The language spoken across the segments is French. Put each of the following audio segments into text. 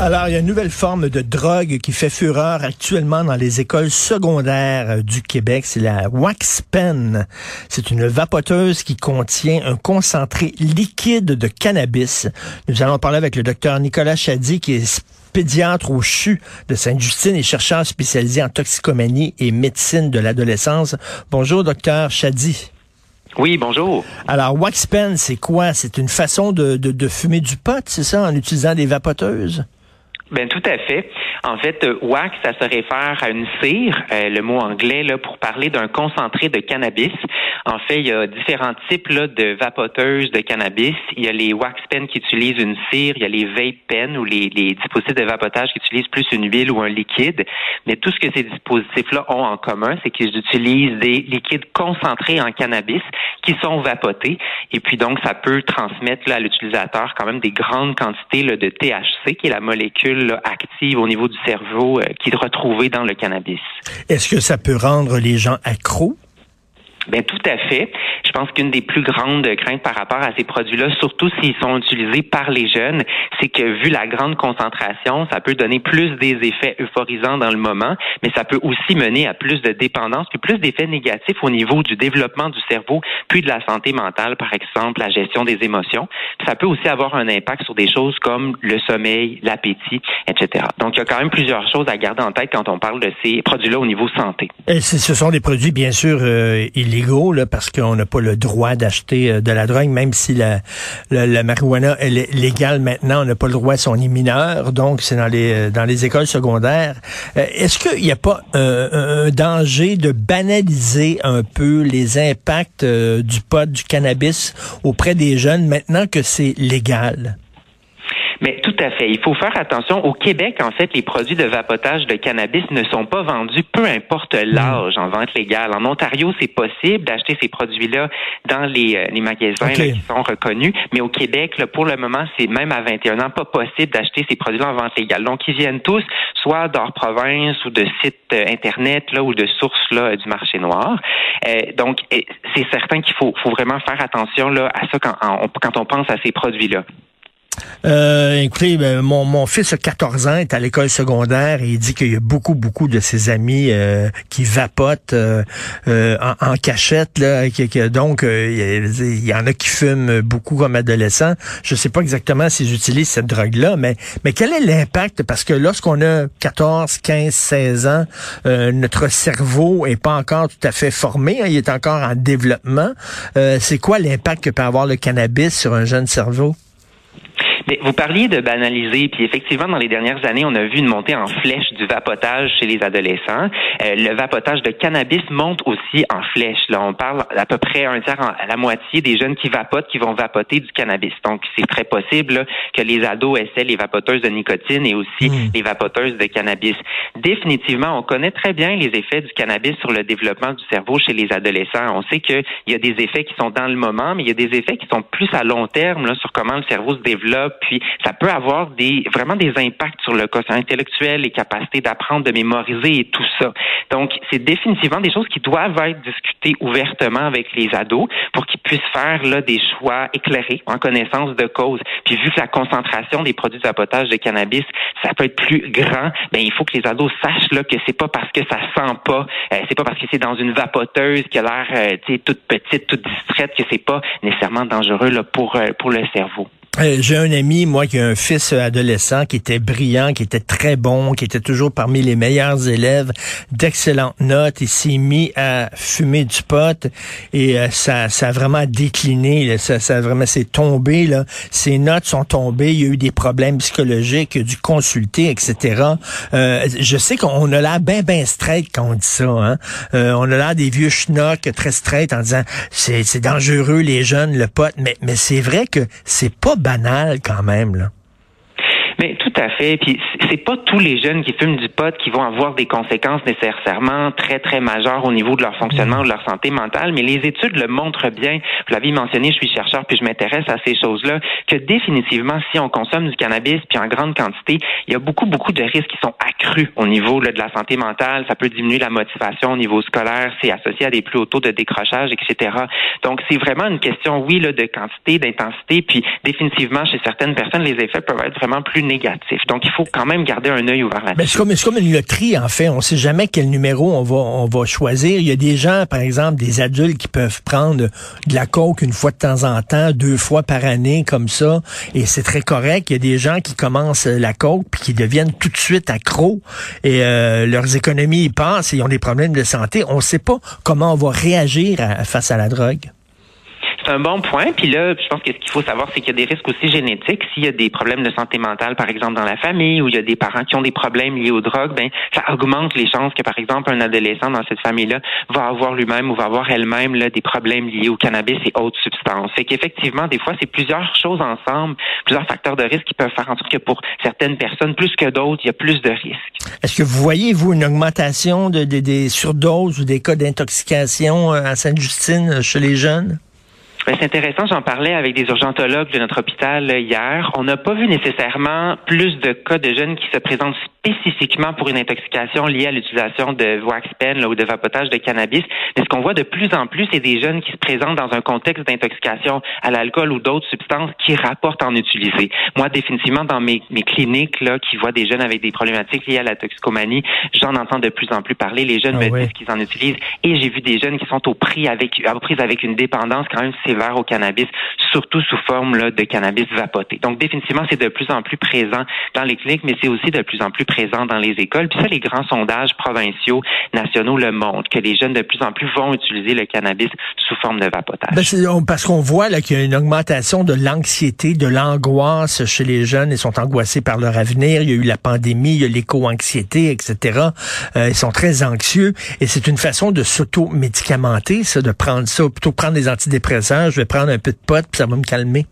Alors, il y a une nouvelle forme de drogue qui fait fureur actuellement dans les écoles secondaires euh, du Québec. C'est la Wax Pen. C'est une vapoteuse qui contient un concentré liquide de cannabis. Nous allons parler avec le docteur Nicolas Chady, qui est pédiatre au CHU de Sainte-Justine et chercheur spécialisé en toxicomanie et médecine de l'adolescence. Bonjour, docteur Chady. Oui, bonjour. Alors, Wax Pen, c'est quoi? C'est une façon de, de, de fumer du pot, c'est ça, en utilisant des vapoteuses? Ben tout à fait. En fait, euh, wax, ça se réfère à une cire, euh, le mot anglais là pour parler d'un concentré de cannabis. En fait, il y a différents types là, de vapoteuses de cannabis. Il y a les wax pens qui utilisent une cire, il y a les vape pens ou les, les dispositifs de vapotage qui utilisent plus une huile ou un liquide. Mais tout ce que ces dispositifs-là ont en commun, c'est qu'ils utilisent des liquides concentrés en cannabis qui sont vapotés. Et puis donc, ça peut transmettre là, à l'utilisateur quand même des grandes quantités là, de THC, qui est la molécule active au niveau du cerveau euh, qui est retrouvée dans le cannabis. Est-ce que ça peut rendre les gens accros? Ben tout à fait. Je pense qu'une des plus grandes craintes par rapport à ces produits-là, surtout s'ils sont utilisés par les jeunes, c'est que vu la grande concentration, ça peut donner plus des effets euphorisants dans le moment, mais ça peut aussi mener à plus de dépendance, puis plus d'effets négatifs au niveau du développement du cerveau, puis de la santé mentale, par exemple, la gestion des émotions. Ça peut aussi avoir un impact sur des choses comme le sommeil, l'appétit, etc. Donc, il y a quand même plusieurs choses à garder en tête quand on parle de ces produits-là au niveau santé. Et ce sont des produits, bien sûr, euh, illégaux, parce qu'on n'a pas le droit d'acheter euh, de la drogue, même si la, la, la marijuana est légale maintenant, on n'a pas le droit si on est mineur, donc c'est dans les euh, dans les écoles secondaires. Euh, Est-ce qu'il n'y a pas un, danger de banaliser un peu les impacts du pot, du cannabis auprès des jeunes maintenant que c'est légal? Mais tout à fait. Il faut faire attention. Au Québec, en fait, les produits de vapotage de cannabis ne sont pas vendus, peu importe l'âge, en vente légale. En Ontario, c'est possible d'acheter ces produits-là dans les, euh, les magasins là, qui sont reconnus. Mais au Québec, là, pour le moment, c'est même à 21 ans pas possible d'acheter ces produits-là en vente légale. Donc, ils viennent tous soit d'hors province ou de sites euh, internet là ou de sources là du marché noir. Euh, donc, c'est certain qu'il faut, faut vraiment faire attention là à ça quand on, quand on pense à ces produits-là. Euh, écoutez, ben, mon, mon fils a 14 ans, est à l'école secondaire et il dit qu'il y a beaucoup, beaucoup de ses amis euh, qui vapotent euh, euh, en, en cachette. Là, qui- qui- donc, euh, il y en a qui fument beaucoup comme adolescents. Je sais pas exactement s'ils utilisent cette drogue-là, mais, mais quel est l'impact? Parce que lorsqu'on a 14, 15, 16 ans, euh, notre cerveau est pas encore tout à fait formé, hein, il est encore en développement. C'est quoi l'impact que peut avoir le cannabis sur un jeune cerveau? Vous parliez de banaliser, puis effectivement, dans les dernières années, on a vu une montée en flèche du vapotage chez les adolescents. Euh, le vapotage de cannabis monte aussi en flèche. Là, on parle à peu près un tiers, en- à la moitié des jeunes qui vapotent qui vont vapoter du cannabis. Donc, c'est très possible là, que les ados essaient les vapoteuses de nicotine et aussi Mm. les vapoteuses de cannabis. Définitivement, on connaît très bien les effets du cannabis sur le développement du cerveau chez les adolescents. On sait qu'il y a des effets qui sont dans le moment, mais il y a des effets qui sont plus à long terme là, sur comment le cerveau se développe. Puis ça peut avoir des vraiment des impacts sur le quotient intellectuel, les capacités d'apprendre, de mémoriser et tout ça. Donc, c'est définitivement des choses qui doivent être discutées ouvertement avec les ados pour qu'ils puissent faire là des choix éclairés en connaissance de cause. Puis vu que la concentration des produits de vapotage de cannabis, ça peut être plus grand, ben il faut que les ados sachent là que c'est pas parce que ça sent pas, euh, c'est pas parce que c'est dans une vapoteuse qui a l'air euh, toute petite, toute distraite que c'est pas nécessairement dangereux là pour euh, pour le cerveau. Euh, J'ai un ami, moi, qui a un fils adolescent qui était brillant, qui était très bon, qui était toujours parmi les meilleurs élèves, d'excellentes notes. Il s'est mis à fumer du pot et euh, ça, ça a vraiment décliné. Ça, ça a vraiment s'est tombé. Là. Ses notes sont tombées. Il y a eu des problèmes psychologiques, il a dû consulter, etc. Euh, je sais qu'on a l'air bien, bien straight quand on dit ça. Hein? Euh, on a l'air des vieux schnocks très straight en disant c'est c'est dangereux les jeunes, le pot. Mais, mais c'est vrai que c'est pas banal quand même. Là. Mais tout à fait. Puis c'est pas tous les jeunes qui fument du pot qui vont avoir des conséquences nécessairement très très majeures au niveau de leur fonctionnement ou de leur santé mentale. Mais les études le montrent bien. Vous l'avez mentionné, je suis chercheur puis je m'intéresse à ces choses-là. Que définitivement, si on consomme du cannabis puis en grande quantité, il y a beaucoup beaucoup de risques qui sont accrus au niveau là, de la santé mentale. Ça peut diminuer la motivation au niveau scolaire. C'est associé à des plus hauts taux de décrochage, etc. Donc c'est vraiment une question, oui, là, de quantité, d'intensité. Puis définitivement, chez certaines personnes, les effets peuvent être vraiment plus Donc, il faut quand même garder un œil ouvert là-dessus. C'est comme, comme, une loterie, en fait. On sait jamais quel numéro on va, on va choisir. Il y a des gens, par exemple, des adultes qui peuvent prendre de la coke une fois de temps en temps, deux fois par année, comme ça. Et c'est très correct. Il y a des gens qui commencent la coke puis qui deviennent tout de suite accros et euh, leurs économies y passent et ils ont des problèmes de santé. On ne sait pas comment on va réagir face à la drogue c'est un bon point. Puis là, je pense que ce qu'il faut savoir, c'est qu'il y a des risques aussi génétiques. S'il y a des problèmes de santé mentale, par exemple, dans la famille, ou il y a des parents qui ont des problèmes liés aux drogues, ben ça augmente les chances que, par exemple, un adolescent dans cette famille-là va avoir lui-même ou va avoir elle-même là, des problèmes liés au cannabis et autres substances. Fait qu'effectivement, des fois, c'est plusieurs choses ensemble, plusieurs facteurs de risque qui peuvent faire en sorte que pour certaines personnes, plus que d'autres, il y a plus de risques. Est-ce que vous voyez, vous, une augmentation de, des surdoses ou des cas d'intoxication euh, à Sainte-Justine euh, chez les jeunes? Ben, c'est intéressant, j'en parlais avec des urgentologues de notre hôpital euh, hier. On n'a pas vu nécessairement plus de cas de jeunes qui se présentent spécifiquement pour une intoxication liée à l'utilisation de wax pen ou de vapotage de cannabis. Mais ce qu'on voit de plus en plus, c'est des jeunes qui se présentent dans un contexte d'intoxication à l'alcool ou d'autres substances qui rapportent en utiliser. Moi, définitivement, dans mes, mes cliniques là, qui voient des jeunes avec des problématiques liées à la toxicomanie, j'en entends de plus en plus parler. Les jeunes ah me disent qu'ils en utilisent et j'ai vu des jeunes qui sont au prix avec, aux prises avec une dépendance quand même sévère au cannabis, surtout sous forme là, de cannabis vapoté. Donc définitivement, c'est de plus en plus présent dans les cliniques, mais c'est aussi de plus en plus présent dans les écoles. Puis ça, les grands sondages provinciaux, nationaux le montrent, que les jeunes de plus en plus vont utiliser le cannabis sous forme de vapotage. Ben, parce qu'on voit qu'il y a une augmentation de l'anxiété, de l'angoisse chez les jeunes. Ils sont angoissés par leur avenir. Il y a eu la pandémie, il y a l'éco-anxiété, etc. Euh, ils sont très anxieux et c'est une façon de s'auto-médicamenter, ça, de prendre ça, plutôt prendre des antidépresseurs je vais prendre un peu de pot, puis ça va me calmer.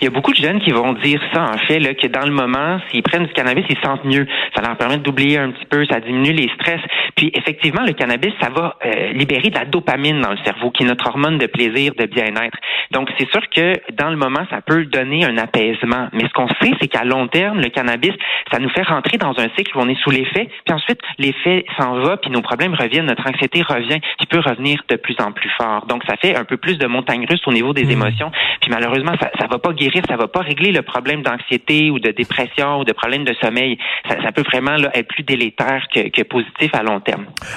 Il y a beaucoup de jeunes qui vont dire ça, en fait, là, que dans le moment, s'ils prennent du cannabis, ils se sentent mieux. Ça leur permet d'oublier un petit peu, ça diminue les stress. Puis, effectivement, le cannabis, ça va euh, libérer de la dopamine dans le cerveau, qui est notre hormone de plaisir, de bien-être. Donc, c'est sûr que dans le moment, ça peut donner un apaisement. Mais ce qu'on sait, c'est qu'à long terme, le cannabis, ça nous fait rentrer dans un cycle où on est sous l'effet, puis ensuite, l'effet s'en va, puis nos problèmes reviennent, notre anxiété revient, qui peut revenir de plus en plus fort. Donc, ça fait un peu plus de montagne russe au niveau des mmh. émotions. Puis malheureusement, ça, ça va pas guérir, ça va pas régler le problème d'anxiété ou de dépression ou de problème de sommeil. Ça, ça peut vraiment là, être plus délétère que, que, positif à long terme.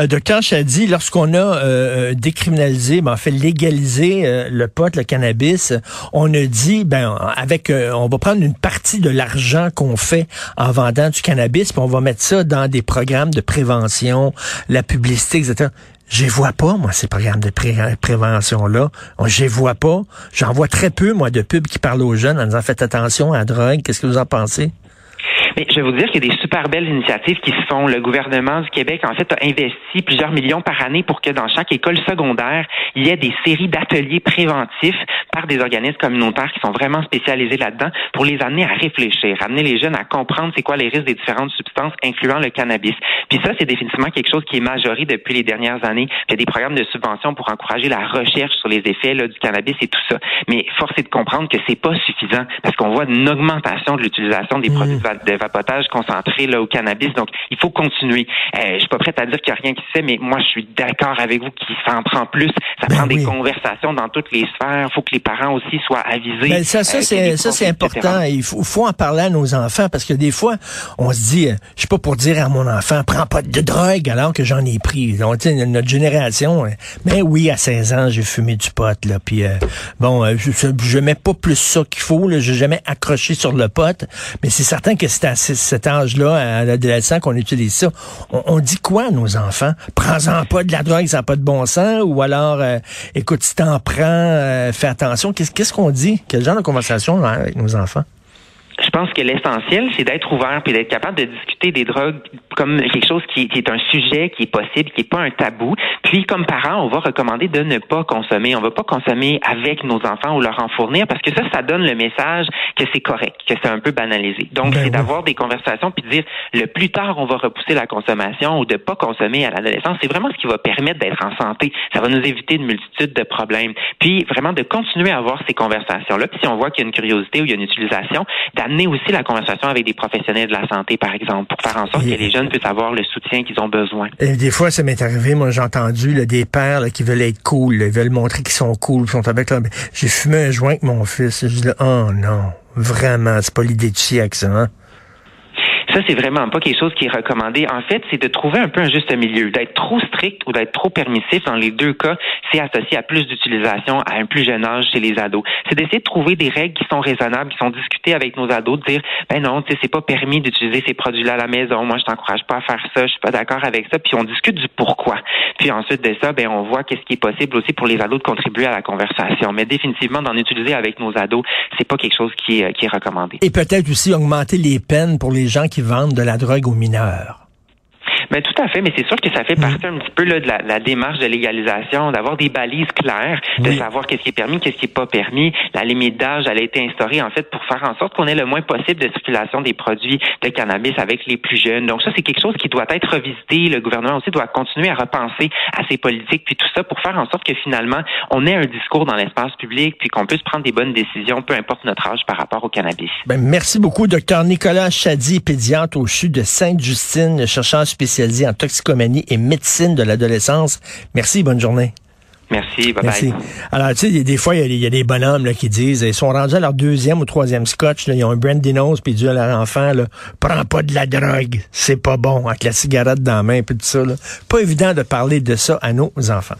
Euh, docteur Chadi, lorsqu'on a euh, euh, décriminalisé, ben, en fait légalisé le pot, le cannabis, on a dit, ben avec, on va prendre une partie de l'argent qu'on fait en vendant du cannabis, puis on va mettre ça dans des programmes de prévention, la publicité, etc. Je vois pas, moi, ces programmes de prévention-là. Je vois pas. J'en vois très peu, moi, de pubs qui parlent aux jeunes en disant faites attention à la drogue. Qu'est-ce que vous en pensez? Mais je vais vous dire qu'il y a des super belles initiatives qui se font. Le gouvernement du Québec, en fait, a investi plusieurs millions par année pour que dans chaque école secondaire, il y ait des séries d'ateliers préventifs par des organismes communautaires qui sont vraiment spécialisés là-dedans pour les amener à réfléchir, amener les jeunes à comprendre c'est quoi les risques des différentes substances, incluant le cannabis. Puis ça, c'est définitivement quelque chose qui est majoré depuis les dernières années. Il y a des programmes de subvention pour encourager la recherche sur les effets là, du cannabis et tout ça. Mais force est de comprendre que c'est pas suffisant parce qu'on voit une augmentation de l'utilisation des mmh. produits de vapotage concentrés là, au cannabis. Donc, il faut continuer. Euh, je suis pas prête à dire qu'il n'y a rien qui se fait, mais moi, je suis d'accord avec vous qu'il s'en prend plus. Ça ben prend des conversations dans toutes les sphères. Il faut que les parents aussi soient avisés. Ben, ça, ça, euh, c'est, ça, c'est important. Il faut, faut en parler à nos enfants parce que des fois, on se dit, euh, je sais pas pour dire à mon enfant, prends pas de drogue alors que j'en ai pris. Donc, notre génération, mais oui, à 16 ans, j'ai fumé du pot, là. Puis, bon, je, je, mets pas plus ça qu'il faut, là. J'ai jamais accroché sur le pot. Mais c'est certain que c'est à cet âge-là, à l'adolescent, qu'on utilise ça. On, dit quoi à nos enfants? Prends-en pas de la drogue, ça n'a pas de bon sens. Ou alors, euh, écoute, si t'en prends, euh, fais attention. Qu'est-ce qu'on dit? Quel genre de conversation avec nos enfants? Pense que l'essentiel, c'est d'être ouvert puis d'être capable de discuter des drogues comme quelque chose qui, qui, est un sujet qui est possible, qui n'est pas un tabou. Puis, comme parents, on va recommander de ne pas consommer. On ne va pas consommer avec nos enfants ou leur en fournir parce que ça, ça donne le message que c'est correct, que c'est un peu banalisé. Donc, Ben c'est oui. d'avoir des conversations puis de dire le plus tard on va repousser la consommation ou de pas consommer à l'adolescence. C'est vraiment ce qui va permettre d'être en santé. Ça va nous éviter une multitude de problèmes. Puis, vraiment de continuer à avoir ces conversations-là. Puis, si on voit qu'il y a une curiosité ou il y a une utilisation, d'amener aussi la conversation avec des professionnels de la santé, par exemple, pour faire en sorte Et- que les jeunes puissent avoir le soutien qu'ils ont besoin. Et des fois, ça m'est arrivé, moi j'ai entendu là, des pères là, qui veulent être cool, là, ils veulent montrer qu'ils sont cool, ils sont avec là. ben, J'ai fumé un joint avec mon fils. Je dis là, oh non, vraiment, c'est pas l'idée du siècle, ça. Hein? Ça, c'est vraiment pas quelque chose qui est recommandé. En fait, c'est de trouver un peu un juste milieu. D'être trop strict ou d'être trop permissif, dans les deux cas, c'est associé à plus d'utilisation à un plus jeune âge chez les ados. C'est d'essayer de trouver des règles qui sont raisonnables, qui sont discutées avec nos ados, de dire, ben non, tu sais, c'est pas permis d'utiliser ces produits-là à la maison. Moi, je t'encourage pas à faire ça. Je suis pas d'accord avec ça. Puis on discute du pourquoi. Puis ensuite de ça, ben on voit qu'est-ce qui est possible aussi pour les ados de contribuer à la conversation. Mais définitivement, d'en utiliser avec nos ados, c'est pas quelque chose qui est, qui est recommandé. Et peut-être aussi augmenter les peines pour les gens qui vendent de la drogue aux mineurs. Mais tout à fait, mais c'est sûr que ça fait partie un petit peu là, de la, la démarche de légalisation, d'avoir des balises claires, de Oui. savoir qu'est-ce qui est permis, qu'est-ce qui est pas permis. La limite d'âge, elle a été instaurée en fait pour faire en sorte qu'on ait le moins possible de circulation des produits de cannabis avec les plus jeunes. Donc ça, c'est quelque chose qui doit être revisité. Le gouvernement aussi doit continuer à repenser à ses politiques, puis tout ça pour faire en sorte que finalement, on ait un discours dans l'espace public, puis qu'on puisse prendre des bonnes décisions, peu importe notre âge par rapport au cannabis. Ben, merci beaucoup, docteur Nicolas Chadi, pédiatre au CHU de Sainte-Justine, chercheur en toxicomanie et médecine de l'adolescence. Merci, bonne journée. Merci, bye Merci. bye. Alors, tu sais, des fois, il y a des- il y, a des bonhommes là, qui disent, ils sont rendus à leur deuxième ou troisième scotch, là, ils ont un brandy nose, puis ils disent à leur enfant, là, prends pas de la drogue, c'est pas bon, avec la cigarette dans la main, puis tout ça. Là. Pas évident de parler de ça à nos enfants.